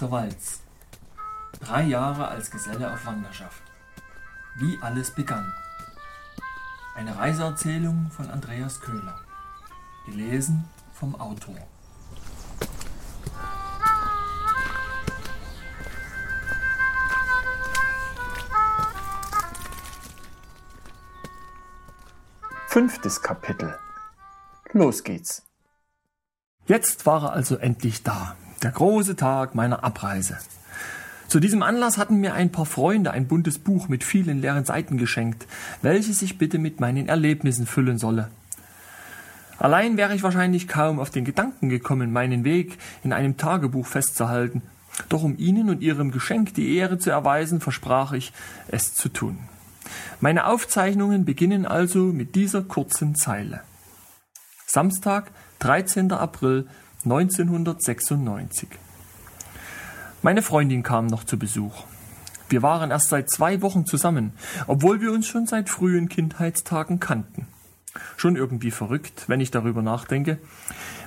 der Walz. Drei Jahre als Geselle auf Wanderschaft. Wie alles begann. Eine Reiseerzählung von Andreas Köhler. Gelesen vom Autor. Fünftes Kapitel. Los geht's. Jetzt war er also endlich da, der große Tag meiner Abreise. Zu diesem Anlass hatten mir ein paar Freunde ein buntes Buch mit vielen leeren Seiten geschenkt, welches ich bitte mit meinen Erlebnissen füllen solle. Allein wäre ich wahrscheinlich kaum auf den Gedanken gekommen, meinen Weg in einem Tagebuch festzuhalten, doch um Ihnen und Ihrem Geschenk die Ehre zu erweisen, versprach ich, es zu tun. Meine Aufzeichnungen beginnen also mit dieser kurzen Zeile. Samstag, 13. April 1996. Meine Freundin kam noch zu Besuch. Wir waren erst seit zwei Wochen zusammen, obwohl wir uns schon seit frühen Kindheitstagen kannten. Schon irgendwie verrückt, wenn ich darüber nachdenke.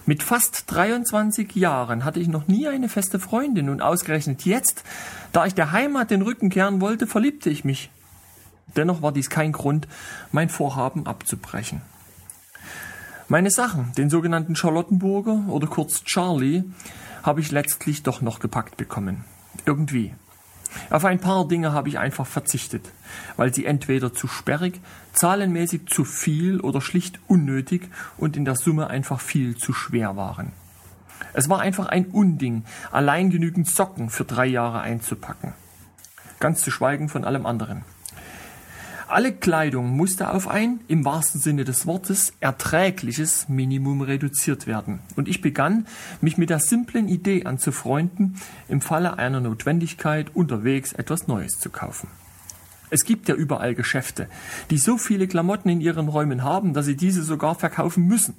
Mit fast 23 Jahren hatte ich noch nie eine feste Freundin und ausgerechnet jetzt, da ich der Heimat den Rücken kehren wollte, verliebte ich mich. Dennoch war dies kein Grund, mein Vorhaben abzubrechen. Meine Sachen, den sogenannten Charlottenburger oder kurz Charlie, habe ich letztlich doch noch gepackt bekommen. Irgendwie. Auf ein paar Dinge habe ich einfach verzichtet, weil sie entweder zu sperrig, zahlenmäßig zu viel oder schlicht unnötig und in der Summe einfach viel zu schwer waren. Es war einfach ein Unding, allein genügend Socken für drei Jahre einzupacken. Ganz zu schweigen von allem anderen. Alle Kleidung musste auf ein, im wahrsten Sinne des Wortes, erträgliches Minimum reduziert werden. Und ich begann, mich mit der simplen Idee anzufreunden, im Falle einer Notwendigkeit unterwegs etwas Neues zu kaufen. Es gibt ja überall Geschäfte, die so viele Klamotten in ihren Räumen haben, dass sie diese sogar verkaufen müssen.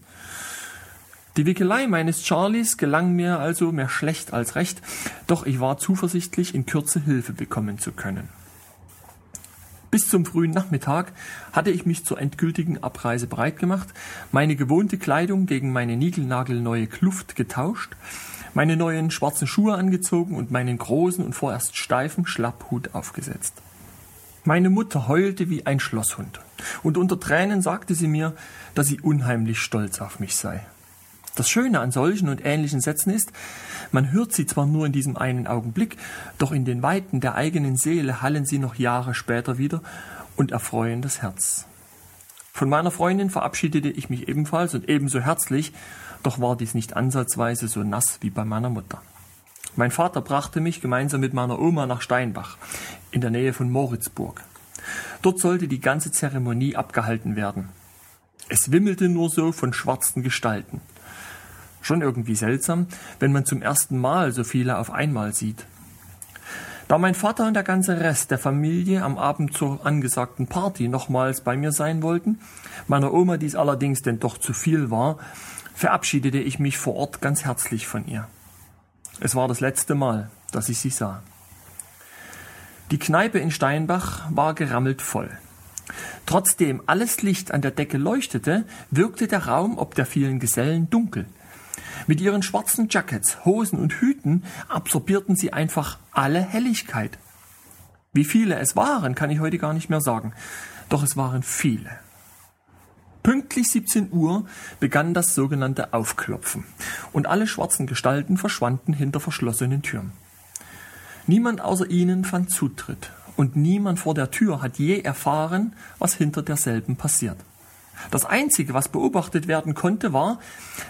Die Wickelei meines Charlies gelang mir also mehr schlecht als recht, doch ich war zuversichtlich, in Kürze Hilfe bekommen zu können. Bis zum frühen Nachmittag hatte ich mich zur endgültigen Abreise bereit gemacht, meine gewohnte Kleidung gegen meine niegelnagelneue Kluft getauscht, meine neuen schwarzen Schuhe angezogen und meinen großen und vorerst steifen Schlapphut aufgesetzt. Meine Mutter heulte wie ein Schlosshund, und unter Tränen sagte sie mir, dass sie unheimlich stolz auf mich sei. Das Schöne an solchen und ähnlichen Sätzen ist, man hört sie zwar nur in diesem einen Augenblick, doch in den Weiten der eigenen Seele hallen sie noch Jahre später wieder und erfreuen das Herz. Von meiner Freundin verabschiedete ich mich ebenfalls und ebenso herzlich, doch war dies nicht ansatzweise so nass wie bei meiner Mutter. Mein Vater brachte mich gemeinsam mit meiner Oma nach Steinbach, in der Nähe von Moritzburg. Dort sollte die ganze Zeremonie abgehalten werden. Es wimmelte nur so von schwarzen Gestalten. Schon irgendwie seltsam, wenn man zum ersten Mal so viele auf einmal sieht. Da mein Vater und der ganze Rest der Familie am Abend zur angesagten Party nochmals bei mir sein wollten, meiner Oma dies allerdings denn doch zu viel war, verabschiedete ich mich vor Ort ganz herzlich von ihr. Es war das letzte Mal, dass ich sie sah. Die Kneipe in Steinbach war gerammelt voll. Trotzdem alles Licht an der Decke leuchtete, wirkte der Raum ob der vielen Gesellen dunkel. Mit ihren schwarzen Jackets, Hosen und Hüten absorbierten sie einfach alle Helligkeit. Wie viele es waren, kann ich heute gar nicht mehr sagen. Doch es waren viele. Pünktlich 17 Uhr begann das sogenannte Aufklopfen und alle schwarzen Gestalten verschwanden hinter verschlossenen Türen. Niemand außer ihnen fand Zutritt und niemand vor der Tür hat je erfahren, was hinter derselben passiert. Das Einzige, was beobachtet werden konnte, war,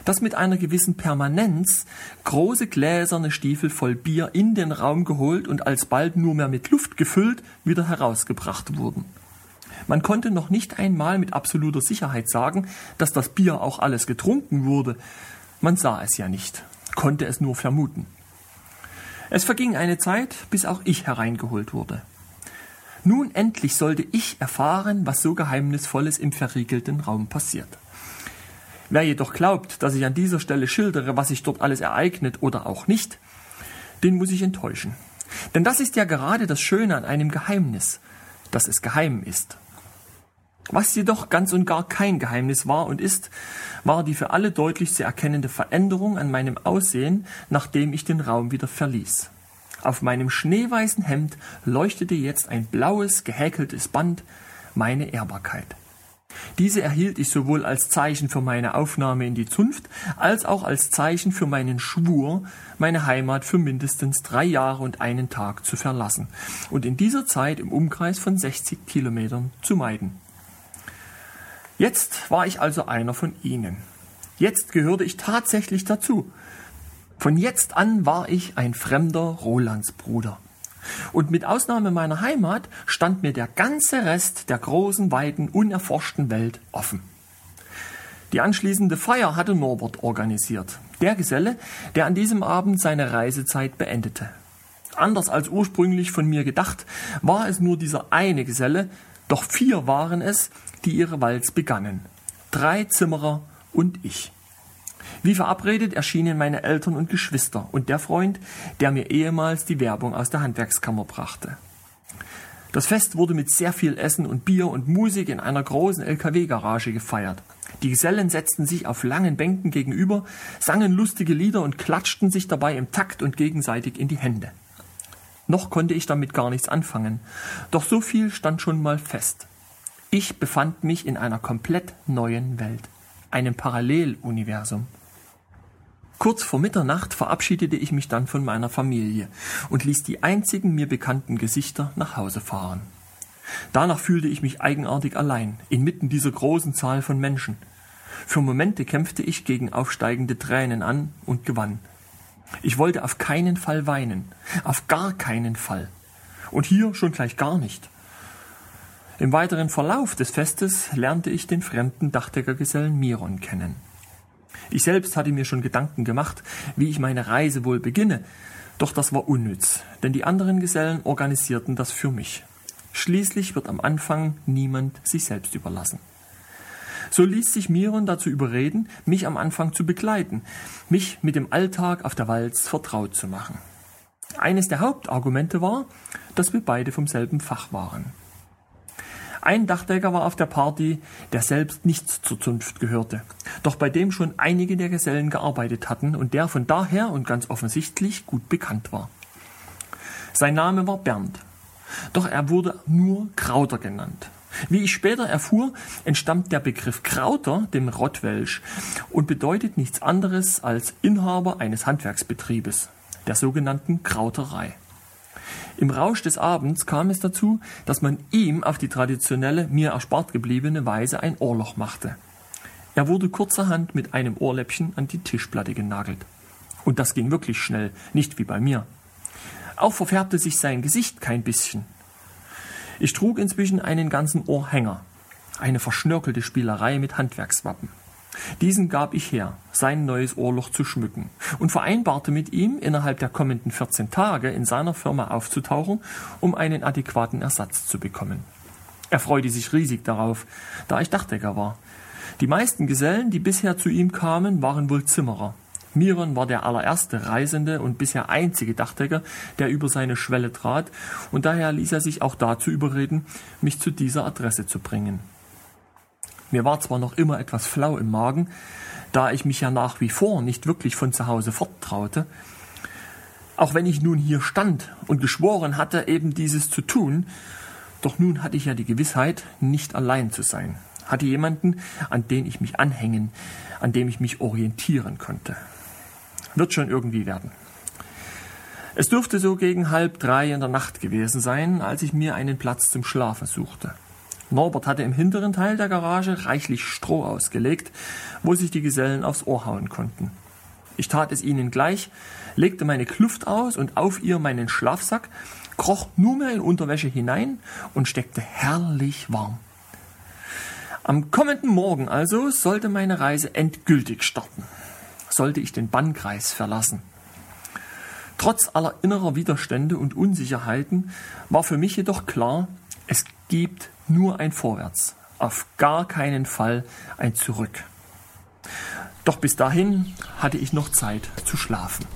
dass mit einer gewissen Permanenz große gläserne Stiefel voll Bier in den Raum geholt und alsbald nur mehr mit Luft gefüllt wieder herausgebracht wurden. Man konnte noch nicht einmal mit absoluter Sicherheit sagen, dass das Bier auch alles getrunken wurde. Man sah es ja nicht, konnte es nur vermuten. Es verging eine Zeit, bis auch ich hereingeholt wurde. Nun endlich sollte ich erfahren, was so Geheimnisvolles im verriegelten Raum passiert. Wer jedoch glaubt, dass ich an dieser Stelle schildere, was sich dort alles ereignet oder auch nicht, den muss ich enttäuschen. Denn das ist ja gerade das Schöne an einem Geheimnis, dass es geheim ist. Was jedoch ganz und gar kein Geheimnis war und ist, war die für alle deutlich zu erkennende Veränderung an meinem Aussehen, nachdem ich den Raum wieder verließ. Auf meinem schneeweißen Hemd leuchtete jetzt ein blaues, gehäkeltes Band, meine Ehrbarkeit. Diese erhielt ich sowohl als Zeichen für meine Aufnahme in die Zunft, als auch als Zeichen für meinen Schwur, meine Heimat für mindestens drei Jahre und einen Tag zu verlassen und in dieser Zeit im Umkreis von 60 Kilometern zu meiden. Jetzt war ich also einer von ihnen. Jetzt gehörte ich tatsächlich dazu. Von jetzt an war ich ein fremder Rolandsbruder. Und mit Ausnahme meiner Heimat stand mir der ganze Rest der großen, weiten, unerforschten Welt offen. Die anschließende Feier hatte Norbert organisiert, der Geselle, der an diesem Abend seine Reisezeit beendete. Anders als ursprünglich von mir gedacht, war es nur dieser eine Geselle, doch vier waren es, die ihre Walz begannen. Drei Zimmerer und ich. Wie verabredet erschienen meine Eltern und Geschwister und der Freund, der mir ehemals die Werbung aus der Handwerkskammer brachte. Das Fest wurde mit sehr viel Essen und Bier und Musik in einer großen LKW-Garage gefeiert. Die Gesellen setzten sich auf langen Bänken gegenüber, sangen lustige Lieder und klatschten sich dabei im Takt und gegenseitig in die Hände. Noch konnte ich damit gar nichts anfangen, doch so viel stand schon mal fest. Ich befand mich in einer komplett neuen Welt, einem Paralleluniversum. Kurz vor Mitternacht verabschiedete ich mich dann von meiner Familie und ließ die einzigen mir bekannten Gesichter nach Hause fahren. Danach fühlte ich mich eigenartig allein, inmitten dieser großen Zahl von Menschen. Für Momente kämpfte ich gegen aufsteigende Tränen an und gewann. Ich wollte auf keinen Fall weinen, auf gar keinen Fall. Und hier schon gleich gar nicht. Im weiteren Verlauf des Festes lernte ich den fremden Dachdeckergesellen Miron kennen. Ich selbst hatte mir schon Gedanken gemacht, wie ich meine Reise wohl beginne, doch das war unnütz, denn die anderen Gesellen organisierten das für mich. Schließlich wird am Anfang niemand sich selbst überlassen. So ließ sich Miron dazu überreden, mich am Anfang zu begleiten, mich mit dem Alltag auf der Walz vertraut zu machen. Eines der Hauptargumente war, dass wir beide vom selben Fach waren. Ein Dachdecker war auf der Party, der selbst nichts zur Zunft gehörte, doch bei dem schon einige der Gesellen gearbeitet hatten und der von daher und ganz offensichtlich gut bekannt war. Sein Name war Bernd, doch er wurde nur Krauter genannt. Wie ich später erfuhr, entstammt der Begriff Krauter dem Rottwelsch und bedeutet nichts anderes als Inhaber eines Handwerksbetriebes, der sogenannten Krauterei. Im Rausch des Abends kam es dazu, dass man ihm auf die traditionelle, mir erspart gebliebene Weise ein Ohrloch machte. Er wurde kurzerhand mit einem Ohrläppchen an die Tischplatte genagelt. Und das ging wirklich schnell, nicht wie bei mir. Auch verfärbte sich sein Gesicht kein bisschen. Ich trug inzwischen einen ganzen Ohrhänger, eine verschnörkelte Spielerei mit Handwerkswappen. Diesen gab ich her, sein neues Ohrloch zu schmücken und vereinbarte mit ihm, innerhalb der kommenden 14 Tage in seiner Firma aufzutauchen, um einen adäquaten Ersatz zu bekommen. Er freute sich riesig darauf, da ich Dachdecker war. Die meisten Gesellen, die bisher zu ihm kamen, waren wohl Zimmerer. Miron war der allererste Reisende und bisher einzige Dachdecker, der über seine Schwelle trat, und daher ließ er sich auch dazu überreden, mich zu dieser Adresse zu bringen. Mir war zwar noch immer etwas flau im Magen, da ich mich ja nach wie vor nicht wirklich von zu Hause forttraute, auch wenn ich nun hier stand und geschworen hatte, eben dieses zu tun, doch nun hatte ich ja die Gewissheit, nicht allein zu sein, hatte jemanden, an den ich mich anhängen, an dem ich mich orientieren konnte. Wird schon irgendwie werden. Es dürfte so gegen halb drei in der Nacht gewesen sein, als ich mir einen Platz zum Schlafen suchte. Norbert hatte im hinteren Teil der Garage reichlich Stroh ausgelegt, wo sich die Gesellen aufs Ohr hauen konnten. Ich tat es ihnen gleich, legte meine Kluft aus und auf ihr meinen Schlafsack, kroch nur mehr in Unterwäsche hinein und steckte herrlich warm. Am kommenden Morgen also sollte meine Reise endgültig starten. Sollte ich den Bannkreis verlassen. Trotz aller innerer Widerstände und Unsicherheiten war für mich jedoch klar, es gibt nur ein Vorwärts, auf gar keinen Fall ein Zurück. Doch bis dahin hatte ich noch Zeit zu schlafen.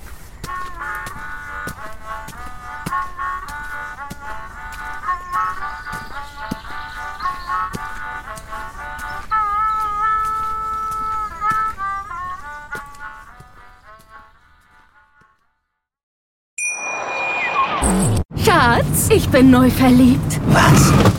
Schatz, ich bin neu verliebt. Was?